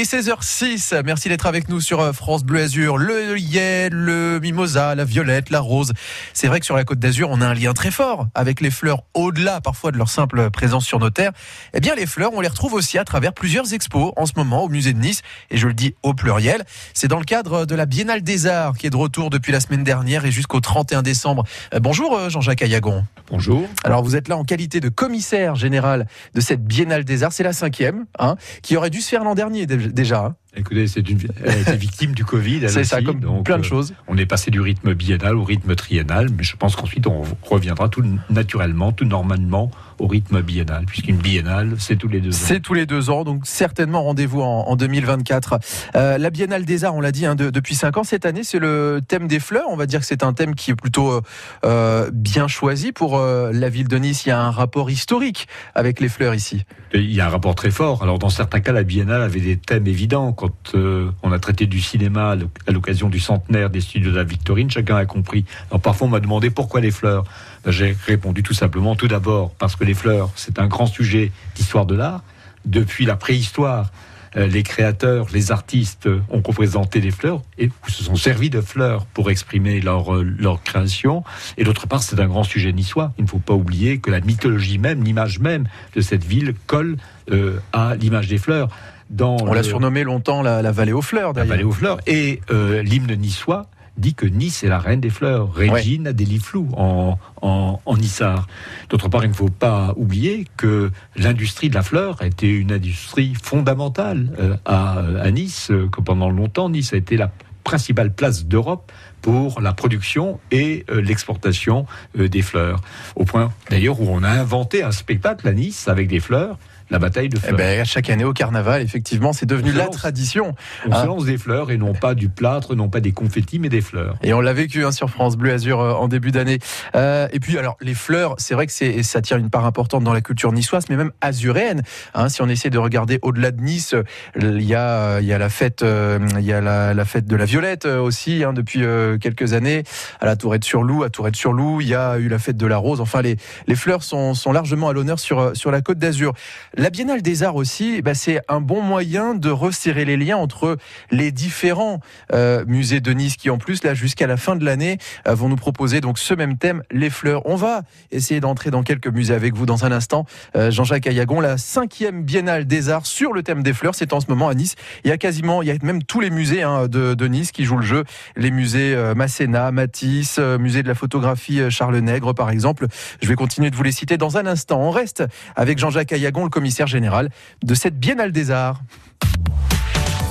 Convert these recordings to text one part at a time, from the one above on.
est 16h06. Merci d'être avec nous sur euh, France Bleu Azur. Le yel, le mimosa, la violette, la rose. C'est vrai que sur la côte d'Azur, on a un lien très fort avec les fleurs au-delà parfois de leur simple présence sur nos terres. Eh bien, les fleurs, on les retrouve aussi à travers plusieurs expos en ce moment au musée de Nice. Et je le dis au pluriel. C'est dans le cadre de la Biennale des Arts qui est de retour depuis la semaine dernière et jusqu'au 31 décembre. Euh, bonjour euh, Jean-Jacques Ayagon. Bonjour. Alors vous êtes là en qualité de commissaire général de cette Biennale des Arts. C'est la cinquième, hein, qui aurait dû se faire l'an dernier déjà. Écoutez, c'est une, elle victime du Covid. C'est ça, comme donc, plein de choses. On est passé du rythme biennal au rythme triennal, mais je pense qu'ensuite on reviendra tout naturellement, tout normalement au rythme biennal, puisqu'une biennale, c'est tous les deux ans. C'est tous les deux ans, donc certainement rendez-vous en, en 2024. Euh, la Biennale des Arts, on l'a dit, hein, de, depuis cinq ans, cette année, c'est le thème des fleurs. On va dire que c'est un thème qui est plutôt euh, bien choisi pour euh, la ville de Nice. Il y a un rapport historique avec les fleurs ici. Il y a un rapport très fort. Alors dans certains cas, la Biennale avait des thèmes évidents. Quand euh, on a traité du cinéma à l'occasion du centenaire des studios de la Victorine, chacun a compris. Alors parfois on m'a demandé pourquoi les fleurs. Ben, J'ai répondu tout simplement, tout d'abord, parce que les fleurs, c'est un grand sujet d'histoire de l'art. Depuis la préhistoire, euh, les créateurs, les artistes ont représenté les fleurs et se sont servis de fleurs pour exprimer leur, euh, leur création. Et d'autre part, c'est un grand sujet niçois. Il ne faut pas oublier que la mythologie même, l'image même de cette ville colle euh, à l'image des fleurs. Dans On l'a surnommé longtemps la, la, vallée aux fleurs. La vallée aux fleurs. Et euh, l'hymne niçois dit que Nice est la reine des fleurs, Régine ouais. des flous en, en. D'autre part, il ne faut pas oublier que l'industrie de la fleur a été une industrie fondamentale euh, à, à, Nice, que pendant longtemps, Nice a été la principale place d'Europe pour la production et euh, l'exportation euh, des fleurs. Au point d'ailleurs où on a inventé un spectacle à Nice avec des fleurs la bataille de fleurs. Eh ben, chaque année au carnaval, effectivement, c'est devenu la tradition. On hein. se lance des fleurs et non pas du plâtre, non pas des confettis, mais des fleurs. Et on l'a vécu hein, sur France Bleu Azur euh, en début d'année. Euh, et puis, alors, les fleurs, c'est vrai que c'est, ça tient une part importante dans la culture niçoise, mais même azuréenne. Hein, si on essaie de regarder au-delà de Nice, il y a, y a la fête, euh, il y a la, la, fête de la Violette aussi hein, depuis euh, quelques années à la Tourette-sur-Loup. À Tourette-sur-Loup, il y a eu la fête de la Rose. Enfin, les, les fleurs sont, sont largement à l'honneur sur, sur la Côte d'Azur. La Biennale des Arts aussi, bah, c'est un bon moyen de resserrer les liens entre les différents euh, musées de Nice qui, en plus, là, jusqu'à la fin de l'année, euh, vont nous proposer donc ce même thème, les fleurs. On va essayer d'entrer dans quelques musées avec vous dans un instant. Euh, Jean-Jacques Ayagon, la cinquième Biennale des Arts sur le thème des fleurs, c'est en ce moment à Nice. Il y a quasiment, il y a même tous les musées hein, de, Nice qui jouent le jeu. Les musées Masséna, Matisse, musée de la photographie Charles Nègre, par exemple. Je vais continuer de vous les citer dans un instant. On reste avec Jean-Jacques Ayagon, le commissaire général de cette Biennale des Arts.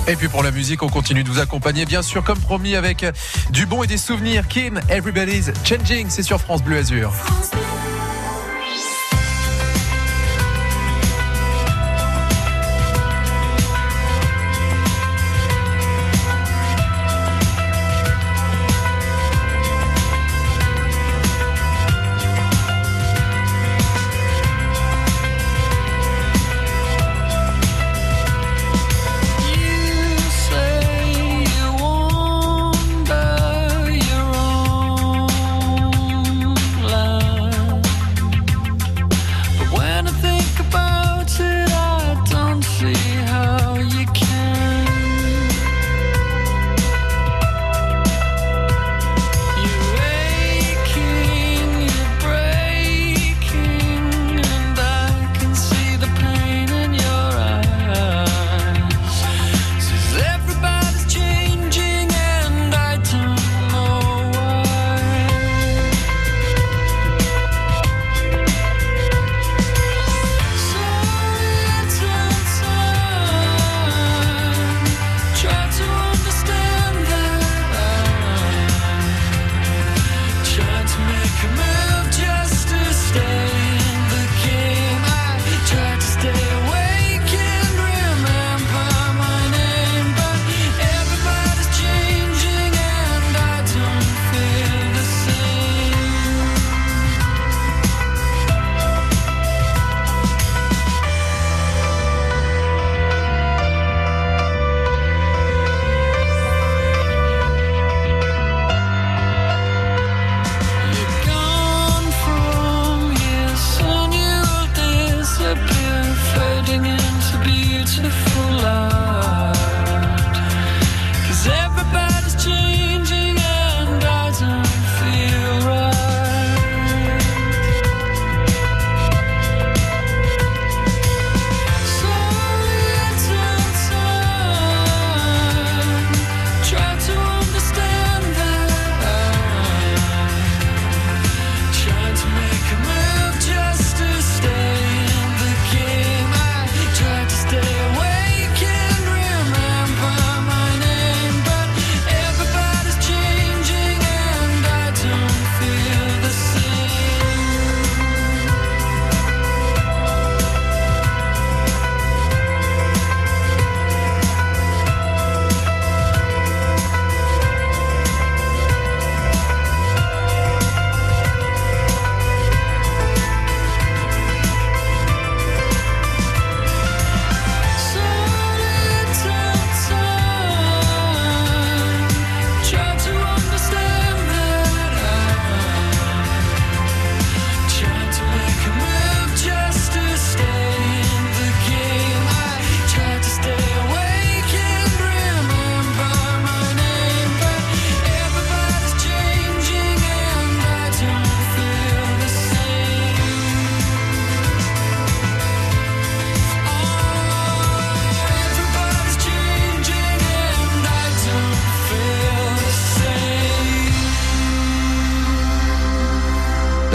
Et puis pour la musique, on continue de vous accompagner, bien sûr, comme promis, avec du bon et des souvenirs. Kim, Everybody's Changing, c'est sur France Bleu Azur. France Bleu.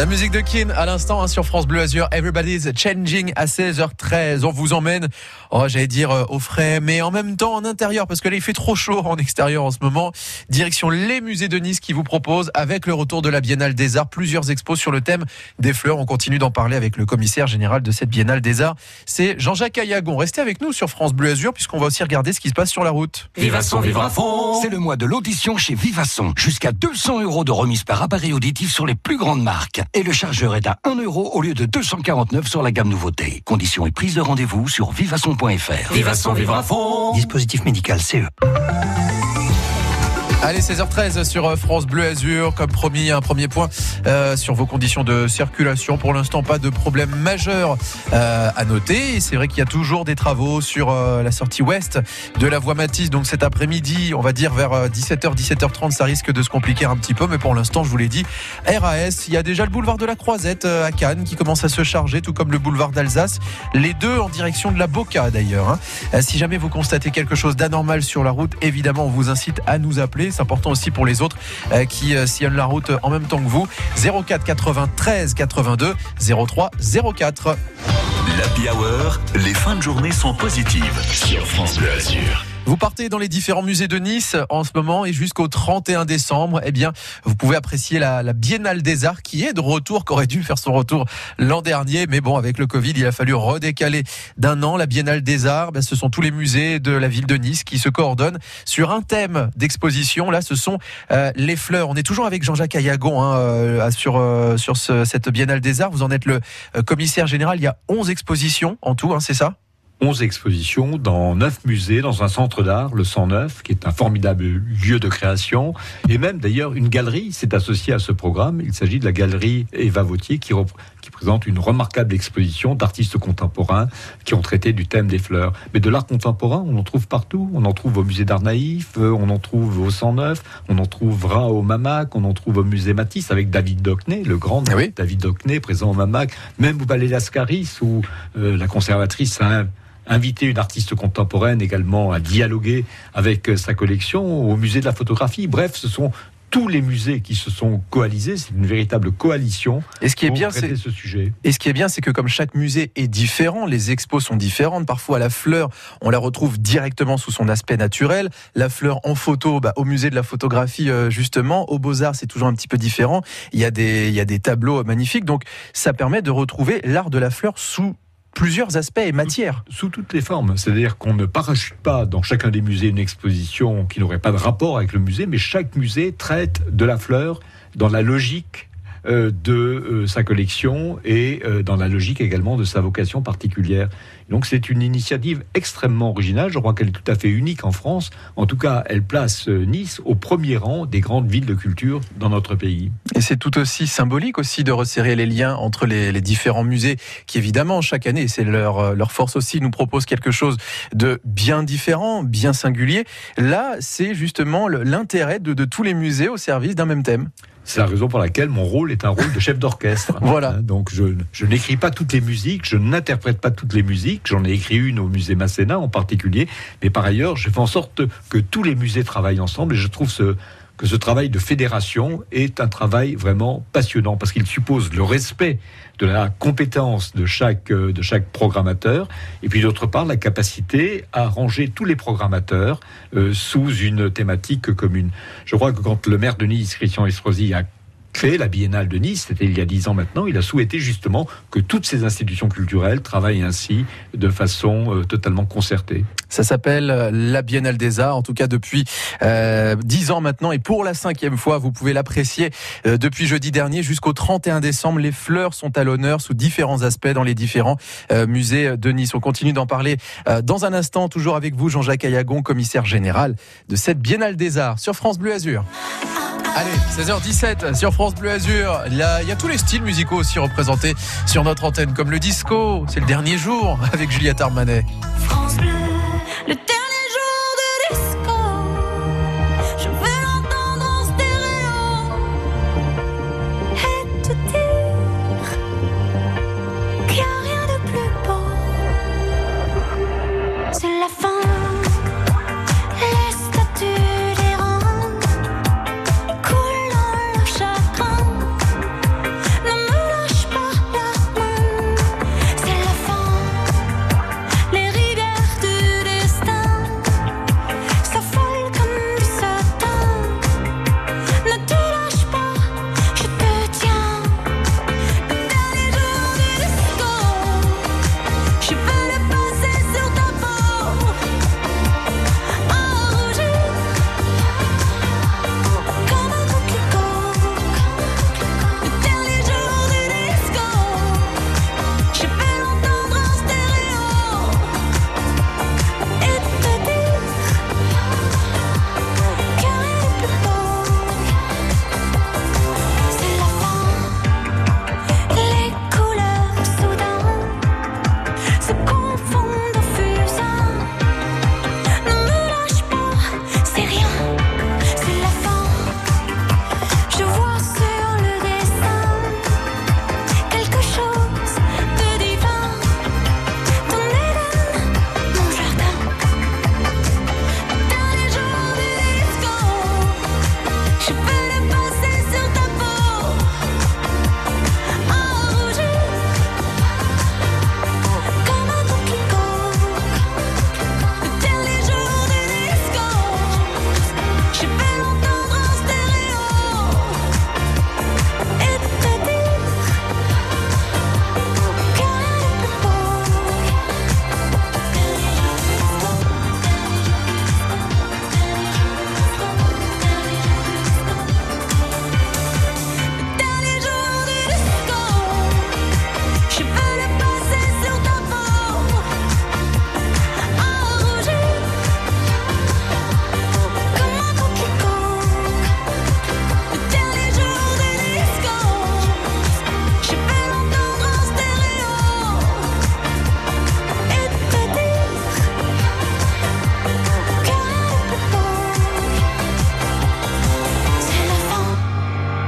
La musique de Kin à l'instant hein, sur France Bleu Azur. Everybody's changing à 16h13. On vous emmène, oh, j'allais dire euh, au frais, mais en même temps en intérieur parce que là il fait trop chaud en extérieur en ce moment. Direction les musées de Nice qui vous proposent avec le retour de la Biennale des Arts plusieurs expos sur le thème des fleurs. On continue d'en parler avec le commissaire général de cette Biennale des Arts. C'est Jean-Jacques Ayagon. Restez avec nous sur France Bleu Azur puisqu'on va aussi regarder ce qui se passe sur la route. Vivasson, vivra fond. C'est le mois de l'audition chez Vivasson. Jusqu'à 200 euros de remise par appareil auditif sur les plus grandes marques. Et le chargeur est à 1 euro au lieu de 249 sur la gamme nouveauté. Conditions et prise de rendez-vous sur vivasson.fr. Vivasson vivra fond. Dispositif médical CE. Allez, 16h13 sur euh, France Bleu Azur. Comme promis, un premier point euh, sur vos conditions de circulation. Pour l'instant, pas de problème majeur euh, à noter. C'est vrai qu'il y a toujours des travaux sur la sortie ouest de la voie Matisse. Donc cet après-midi, on va dire vers 17h, 17h30, ça risque de se compliquer un petit peu. Mais pour l'instant, je vous l'ai dit, RAS, il y a déjà le boulevard de la Croisette à Cannes qui commence à se charger, tout comme le boulevard d'Alsace. Les deux en direction de la Boca d'ailleurs. Hein. Si jamais vous constatez quelque chose d'anormal sur la route, évidemment, on vous incite à nous appeler. C'est important aussi pour les autres euh, qui euh, sillonnent la route en même temps que vous. 04 93 82 03 04. L'Happy Hour, les fins de journée sont positives sur France Bleu Azur. Vous partez dans les différents musées de Nice en ce moment et jusqu'au 31 décembre, eh bien, vous pouvez apprécier la, la, Biennale des Arts qui est de retour, qui aurait dû faire son retour l'an dernier, mais bon, avec le Covid, il a fallu redécaler d'un an la Biennale des Arts. Ben, ce sont tous les musées de la ville de Nice qui se coordonnent sur un thème d'exposition. Là, ce sont euh, les fleurs. On est toujours avec Jean-Jacques Ayagon hein, euh, sur euh, sur ce, cette Biennale des Arts. Vous en êtes le euh, commissaire général. Il y a 11 expositions en tout, hein, c'est ça? 11 expositions dans 9 musées, dans un centre d'art, le 109, qui est un formidable lieu de création, et même d'ailleurs une galerie s'est associée à ce programme. Il s'agit de la galerie Eva Vautier qui, qui présente une remarquable exposition d'artistes contemporains qui ont traité du thème des fleurs. Mais de l'art contemporain, on en trouve partout. On en trouve au musée d'art naïf, on en trouve au 109, on en trouvera au Mamac, on en trouve au musée Matisse avec David Dockney, le grand Ah oui. David Dockney présent au Mamac, même au Palais Lascaris où euh, la conservatrice a un inviter une artiste contemporaine également à dialoguer avec sa collection au musée de la photographie. Bref, ce sont tous les musées qui se sont coalisés, c'est une véritable coalition. Et ce qui est pour bien, traiter c'est ce sujet. Et ce qui est bien, c'est que comme chaque musée est différent, les expos sont différentes. Parfois, la fleur, on la retrouve directement sous son aspect naturel. La fleur en photo, bah, au musée de la photographie, euh, justement, au Beaux-Arts, c'est toujours un petit peu différent. Il y a des, il y a des tableaux magnifiques. Donc, ça permet de retrouver l'art de la fleur sous plusieurs aspects et matières. Sous toutes les formes. C'est-à-dire qu'on ne parachute pas dans chacun des musées une exposition qui n'aurait pas de rapport avec le musée, mais chaque musée traite de la fleur dans la logique de euh, sa collection et euh, dans la logique également de sa vocation particulière. Donc c'est une initiative extrêmement originale, je crois qu'elle est tout à fait unique en France. En tout cas, elle place euh, Nice au premier rang des grandes villes de culture dans notre pays. Et c'est tout aussi symbolique aussi de resserrer les liens entre les, différents musées qui évidemment chaque année, c'est leur, euh, leur force aussi, nous proposent quelque chose de bien différent, bien singulier. Là, c'est justement l'intérêt de tous les musées au service d'un même thème. C'est la raison pour laquelle mon rôle est un rôle de chef d'orchestre. Voilà. Hein, Donc je, je n'écris pas toutes les musiques, je n'interprète pas toutes les musiques. J'en ai écrit une au musée Masséna en particulier, mais par ailleurs, je fais en sorte que tous les musées travaillent ensemble et je trouve ce, que ce travail de fédération est un travail vraiment passionnant parce qu'il suppose le respect de la compétence de chaque, euh, de chaque programmateur et puis d'autre part la capacité à ranger tous les programmateurs euh, sous une thématique commune. Je crois que quand le maire de Nice, Christian Estrosi, a créé la Biennale de Nice, c'était il y a dix ans maintenant, il a souhaité justement que toutes ces institutions culturelles travaillent ainsi de façon euh, totalement concertée. Ça s'appelle euh, la Biennale des Arts, en tout cas depuis euh, 10 ans maintenant. Et pour la cinquième fois, vous pouvez l'apprécier depuis jeudi dernier jusqu'au 31 décembre. Les fleurs sont à l'honneur sous différents aspects dans les différents musées de Nice. On continue d'en parler dans un instant, toujours avec vous, Jean-Jacques Ayagon, commissaire général de cette Biennale des Arts sur France Bleu Azur. Allez, 16h17 sur France Bleu Azur. A, il y a tous les styles musicaux aussi représentés sur notre antenne, comme le disco. C'est le dernier jour avec Juliette Armanet. France Bleu, le dernier jour de disco. Je veux l'entendre en stéréo et dire qu'il n'y a rien de plus beau. C'est la fin.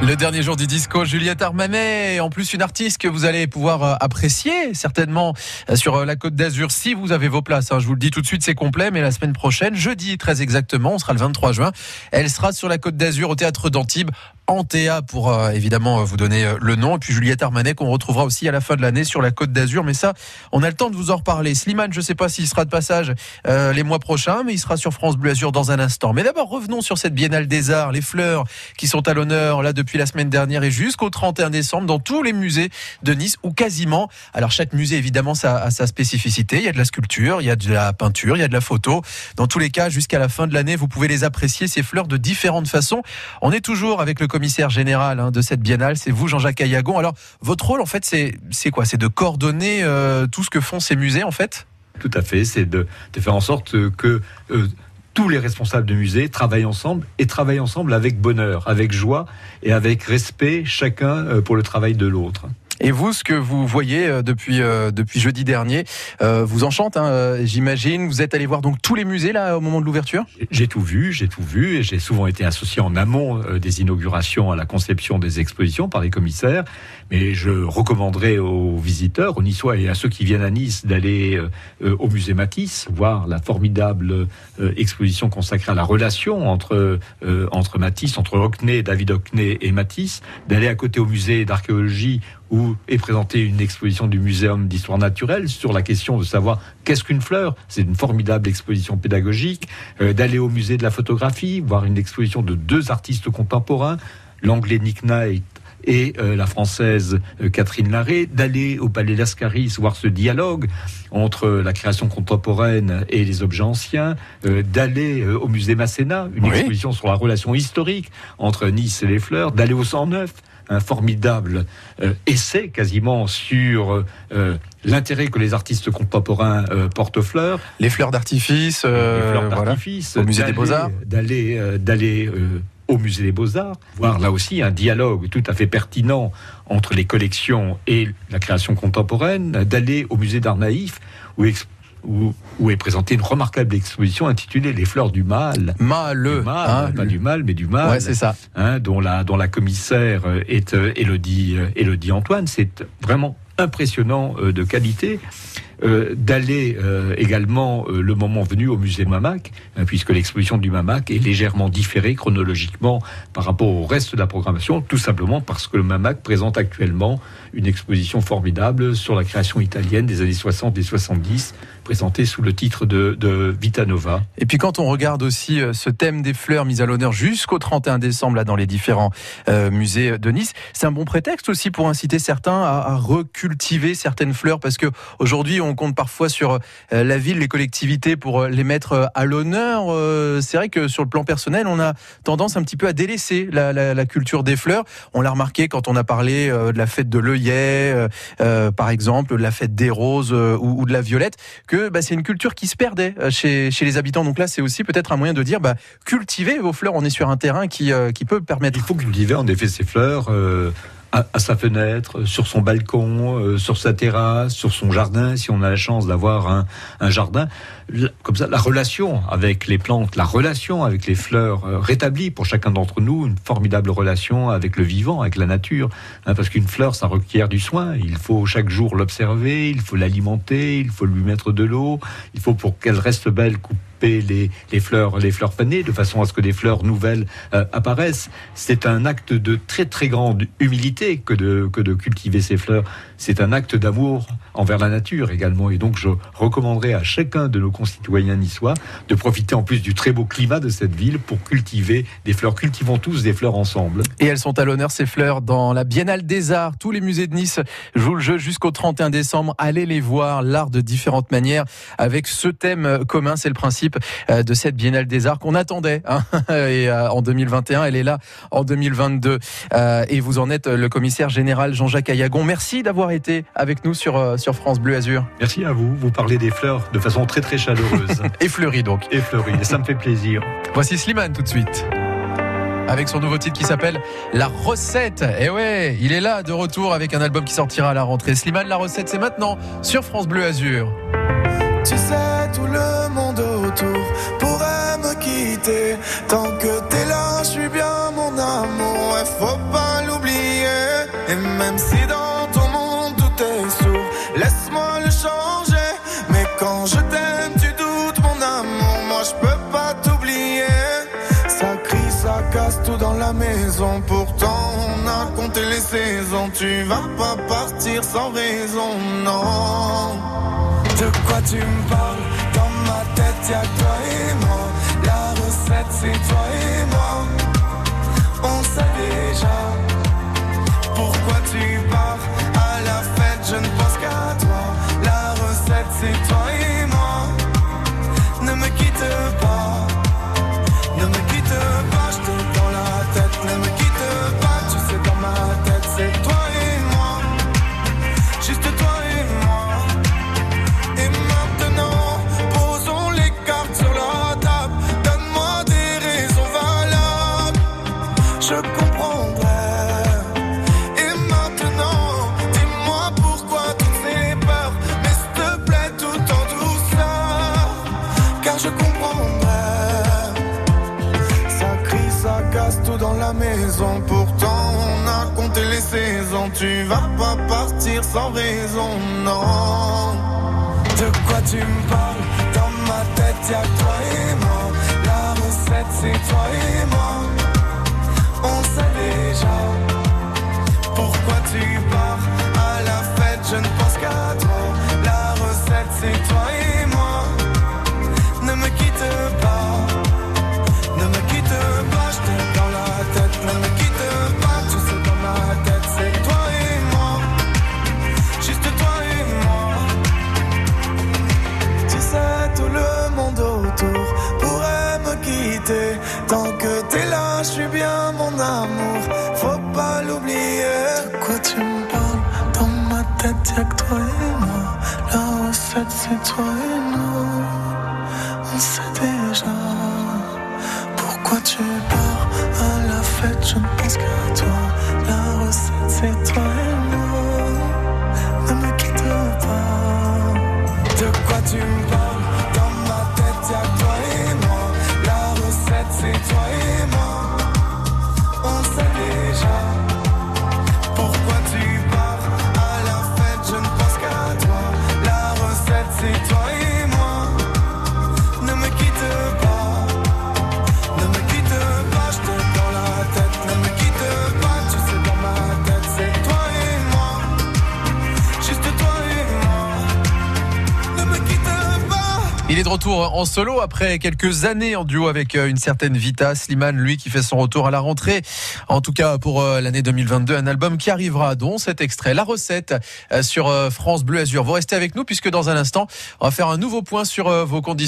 Le dernier jour du disco, Juliette Armanet, en plus une artiste que vous allez pouvoir euh, apprécier certainement euh, sur euh, la Côte d'Azur si vous avez vos places. hein. Je vous le dis tout de suite, c'est complet, mais la semaine prochaine, jeudi très exactement, on sera le 23 juin, elle sera sur la Côte d'Azur au théâtre d'Antibes. Antea pour euh, évidemment euh, vous donner euh, le nom. Et puis Juliette Armanet qu'on retrouvera aussi à la fin de l'année sur la Côte d'Azur. Mais ça on a le temps de vous en reparler. Slimane je sais pas s'il sera de passage euh, les mois prochains mais il sera sur France Bleu Azur dans un instant. Mais d'abord revenons sur cette Biennale des Arts les fleurs qui sont à l'honneur là depuis la semaine dernière et jusqu'au 31 décembre dans tous les musées de Nice ou quasiment. Alors chaque musée évidemment ça a sa spécificité. Il y a de la sculpture il y a de la peinture il y a de la photo. Dans tous les cas jusqu'à la fin de l'année vous pouvez les apprécier ces fleurs de différentes façons. On est toujours avec le commissaire général hein, de cette biennale, c'est vous Jean-Jacques Ayagon. Alors votre rôle en fait c'est quoi? C'est de coordonner euh, tout ce que font ces musées en fait? Tout à fait, c'est de, faire en sorte que euh, tous les responsables de musées travaillent ensemble et travaillent ensemble avec bonheur, avec joie et avec respect, chacun euh, pour le travail de l'autre. Et vous, ce que vous voyez euh, depuis euh, depuis jeudi dernier, euh, vous enchante, hein, j'imagine. Vous êtes allé voir donc tous les musées là au moment de l'ouverture? J'ai tout vu, j'ai tout vu, et j'ai souvent été associé en amont des inaugurations à la conception des expositions par les commissaires. Mais je recommanderais aux visiteurs, aux Niçois et à ceux qui viennent à Nice d'aller au musée Matisse, voir la formidable exposition consacrée à la relation entre entre Matisse, entre Hockney, David Hockney et Matisse, d'aller à côté au musée d'archéologie où est présentée une exposition du Muséum d'histoire naturelle sur la question de savoir qu'est-ce qu'une fleur. C'est une formidable exposition pédagogique. Euh, d'aller au musée de la photographie, voir une exposition de deux artistes contemporains, l'anglais Nick Knight et euh, la française euh, Catherine Larré, d'aller au Palais Lascaris voir ce dialogue entre la création contemporaine et les objets anciens, d'aller au musée Masséna, une Oui. exposition sur la relation historique entre Nice et les fleurs, d'aller au 109, un formidable euh, essai quasiment sur euh, l'intérêt que les artistes contemporains euh, portent aux fleurs, Les fleurs d'artifice, euh, voilà. Au musée des Beaux-Arts. d'aller euh, d'aller euh, au musée des Beaux-Arts, voir là aussi un dialogue tout à fait pertinent entre les collections et la création contemporaine, d'aller au musée d'art naïf où, où, où est présentée une remarquable exposition intitulée Les fleurs du mal. Maleux, Du mal, hein, pas du mal, mais du mal Ouais, c'est ça. hein, dont, la, dont la commissaire euh, est euh, Élodie, euh, Élodie Antoine. C'est vraiment impressionnant euh, de qualité. Euh, d'aller euh, également euh, le moment venu au musée Mamac, hein, puisque l'exposition du Mamac est légèrement différée chronologiquement par rapport au reste de la programmation, tout simplement parce que le Mamac présente actuellement une exposition formidable sur la création italienne des années 60 et 70, présentée sous le titre de, de Vita Nova. Et puis quand on regarde aussi ce thème des fleurs mis à l'honneur jusqu'au 31 décembre là dans les différents musées de Nice, c'est un bon prétexte aussi pour inciter certains à, à recultiver certaines fleurs parce que aujourd'hui on compte parfois sur euh, la ville, les collectivités pour euh, les mettre euh, à l'honneur. C'est vrai que sur le plan personnel, on a tendance un petit peu à délaisser la, la- la culture des fleurs. On l'a remarqué quand on a parlé de la fête de l'œillet, euh, par exemple, de la fête des roses euh, ou, ou de la violette, que bah, c'est une culture qui se perdait chez, chez les habitants. Donc là, c'est aussi peut-être un moyen de dire, bah, cultivez vos fleurs. On est sur un terrain qui, euh, qui peut permettre. Il faut cultiver en effet ses fleurs à, sa fenêtre, sur son balcon, euh, sur sa terrasse, sur son jardin, si on a la chance d'avoir un, jardin. Comme ça, la relation avec les plantes, la relation avec les fleurs euh, rétablit pour chacun d'entre nous une formidable relation avec le vivant, avec la nature. hein, parce qu'une fleur, ça requiert du soin. Il faut chaque jour l'observer, il faut l'alimenter, il faut lui mettre de l'eau, il faut pour qu'elle reste belle couper les, fleurs, les fleurs fanées, de façon à ce que des fleurs nouvelles euh, apparaissent. C'est un acte de très très grande humilité que de, que de cultiver ces fleurs. C'est un acte d'amour envers la nature également. Et donc je recommanderais à chacun de nos concitoyens niçois de profiter en plus du très beau climat de cette ville pour cultiver des fleurs. Cultivons tous des fleurs ensemble. Et elles sont à l'honneur, ces fleurs, dans la Biennale des Arts. Tous les musées de Nice jouent le jeu jusqu'au 31 décembre. Allez les voir, l'art de différentes manières, avec ce thème commun. C'est le principe euh, de cette Biennale des Arts qu'on attendait. hein. Et euh, en 2021, elle est là en 2022. Euh, Et vous en êtes le commissaire général Jean-Jacques Ayagon. Merci d'avoir été avec nous sur, sur France Bleu Azur. Merci à vous. Vous parlez des fleurs de façon très très chaleureuse Et Fleury donc. et fleurie. Et ça me fait plaisir. Voici Slimane tout de suite. Avec son nouveau titre qui s'appelle La Recette. Et ouais, il est là de retour avec un album qui sortira à la rentrée. Slimane, La Recette, c'est maintenant sur France Bleu Azur. Tu sais, Tant que t'es là, je suis bien mon amour, ouais, faut pas l'oublier. Et même si dans ton monde tout est sourd, laisse-moi le changer. Mais quand je t'aime, tu doutes mon amour, moi je peux pas t'oublier. Ça crie, ça casse tout dans la maison, pourtant on a compté les saisons. Tu vas pas partir sans raison, non. De quoi tu me parles? Dans ma tête, y'a toi et moi. setz die Träume. dans la maison. Pourtant, on a compté les saisons. Tu vas pas partir sans raison, non. De quoi tu me parles? Dans ma tête, y'a toi et moi. La recette, c'est toi et moi. intertwined retour en solo après quelques années en duo avec euh, une certaine Vita Slimane, lui qui fait son retour à la rentrée. En tout cas pour euh, l'année 2022, un album qui arrivera dont cet extrait, la recette euh, sur France Bleu Azur. Vous restez avec nous puisque dans un instant, on va faire un nouveau point sur vos conditions.